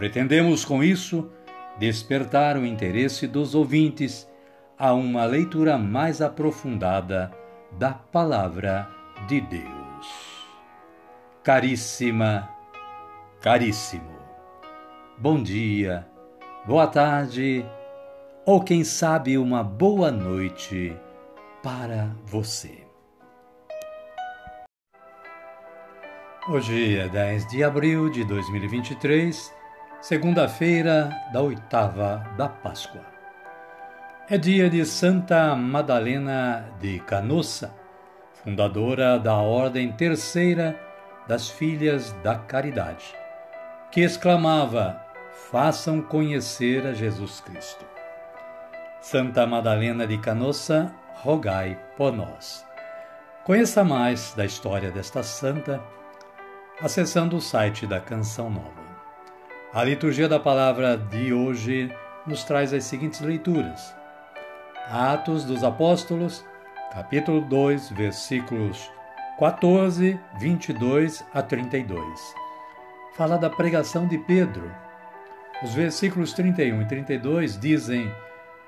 Pretendemos com isso despertar o interesse dos ouvintes a uma leitura mais aprofundada da Palavra de Deus. Caríssima, caríssimo, bom dia, boa tarde ou quem sabe uma boa noite para você. Hoje é 10 de abril de 2023 segunda-feira da oitava da Páscoa. É dia de Santa Madalena de Canossa, fundadora da Ordem Terceira das Filhas da Caridade, que exclamava: Façam conhecer a Jesus Cristo. Santa Madalena de Canossa, rogai por nós. Conheça mais da história desta santa acessando o site da Canção Nova. A liturgia da palavra de hoje nos traz as seguintes leituras: Atos dos Apóstolos, capítulo 2, versículos 14, 22 a 32. Fala da pregação de Pedro. Os versículos 31 e 32 dizem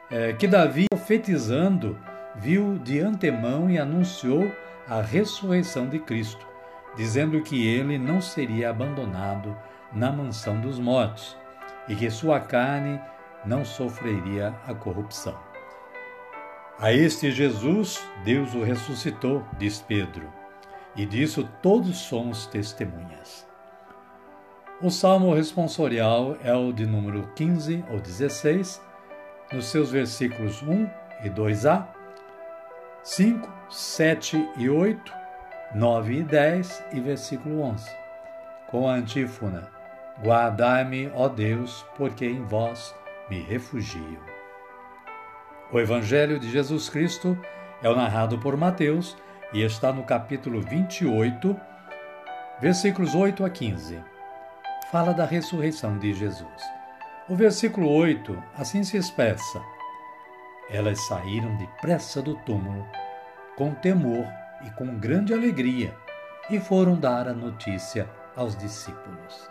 é, que Davi, profetizando, viu de antemão e anunciou a ressurreição de Cristo, dizendo que ele não seria abandonado na mansão dos mortos e que sua carne não sofreria a corrupção. A este Jesus, Deus o ressuscitou, diz Pedro, e disso todos somos testemunhas. O salmo responsorial é o de número 15 ou 16, nos seus versículos 1 e 2a, 5, 7 e 8, 9 e 10 e versículo 11, com a antífona Guardai-me, ó Deus, porque em vós me refugio. O Evangelho de Jesus Cristo é o narrado por Mateus e está no capítulo 28, versículos 8 a 15. Fala da ressurreição de Jesus. O versículo 8 assim se expressa: Elas saíram depressa do túmulo, com temor e com grande alegria, e foram dar a notícia aos discípulos.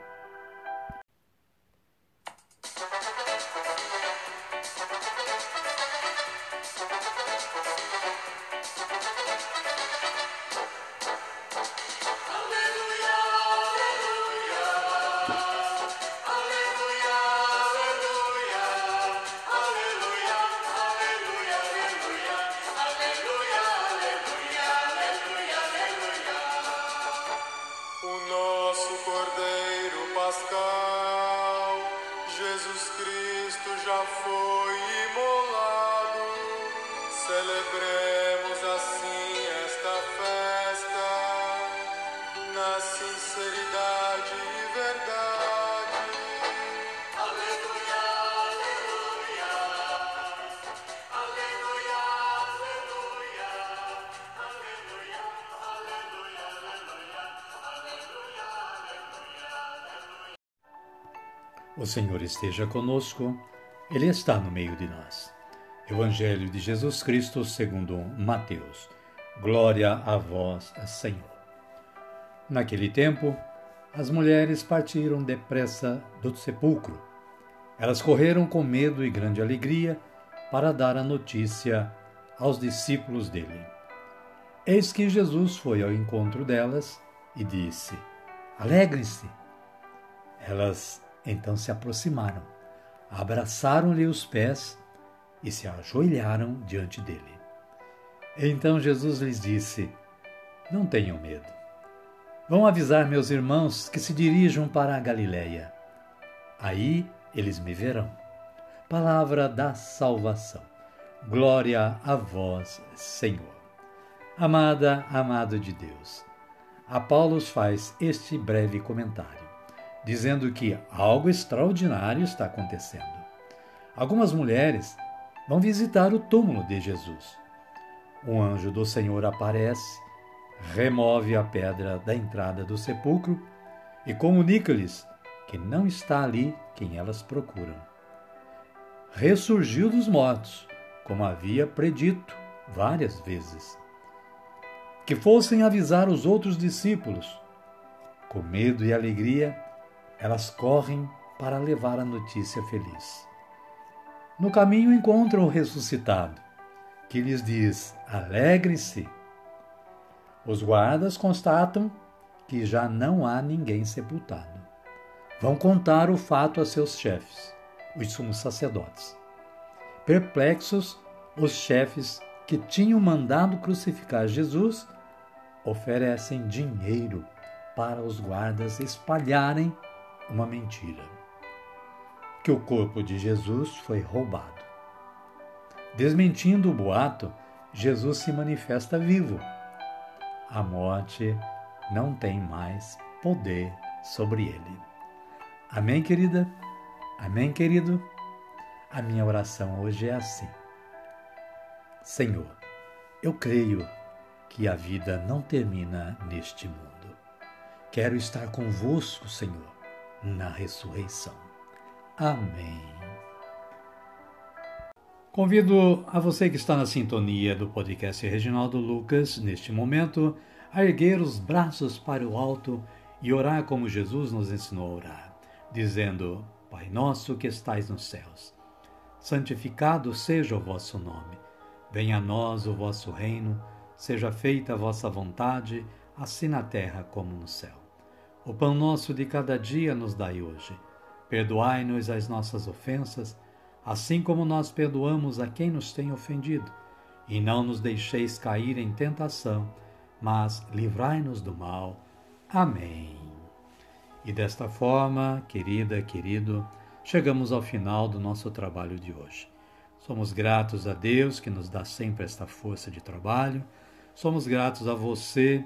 O Senhor esteja conosco, Ele está no meio de nós. Evangelho de Jesus Cristo segundo Mateus. Glória a vós, Senhor. Naquele tempo, as mulheres partiram depressa do sepulcro. Elas correram com medo e grande alegria para dar a notícia aos discípulos dele. Eis que Jesus foi ao encontro delas e disse: Alegrem-se. Elas então se aproximaram, abraçaram-lhe os pés e se ajoelharam diante dele. Então Jesus lhes disse: Não tenham medo. Vão avisar meus irmãos que se dirijam para a Galiléia. Aí eles me verão. Palavra da salvação. Glória a vós, Senhor. Amada, amado de Deus. A Paulo faz este breve comentário, dizendo que algo extraordinário está acontecendo. Algumas mulheres vão visitar o túmulo de Jesus. Um anjo do Senhor aparece, remove a pedra da entrada do sepulcro e comunica-lhes que não está ali quem elas procuram. Ressurgiu dos mortos, como havia predito várias vezes. Que fossem avisar os outros discípulos. Com medo e alegria, elas correm para levar a notícia feliz. No caminho encontram o ressuscitado, que lhes diz: Alegre-se. Os guardas constatam que já não há ninguém sepultado. Vão contar o fato a seus chefes, os sumos sacerdotes. Perplexos, os chefes que tinham mandado crucificar Jesus oferecem dinheiro para os guardas espalharem uma mentira que o corpo de Jesus foi roubado. Desmentindo o boato, Jesus se manifesta vivo. A morte não tem mais poder sobre ele. Amém, querida? Amém, querido? A minha oração hoje é assim: Senhor, eu creio que a vida não termina neste mundo. Quero estar convosco, Senhor, na ressurreição. Amém. Convido a você que está na sintonia do podcast Reginaldo Lucas, neste momento, a erguer os braços para o alto e orar como Jesus nos ensinou a orar, dizendo: Pai nosso que estais nos céus, santificado seja o vosso nome. Venha a nós o vosso reino, seja feita a vossa vontade, assim na terra como no céu. O pão nosso de cada dia nos dai hoje Perdoai-nos as nossas ofensas, assim como nós perdoamos a quem nos tem ofendido. E não nos deixeis cair em tentação, mas livrai-nos do mal. Amém. E desta forma, querida, querido, chegamos ao final do nosso trabalho de hoje. Somos gratos a Deus que nos dá sempre esta força de trabalho. Somos gratos a você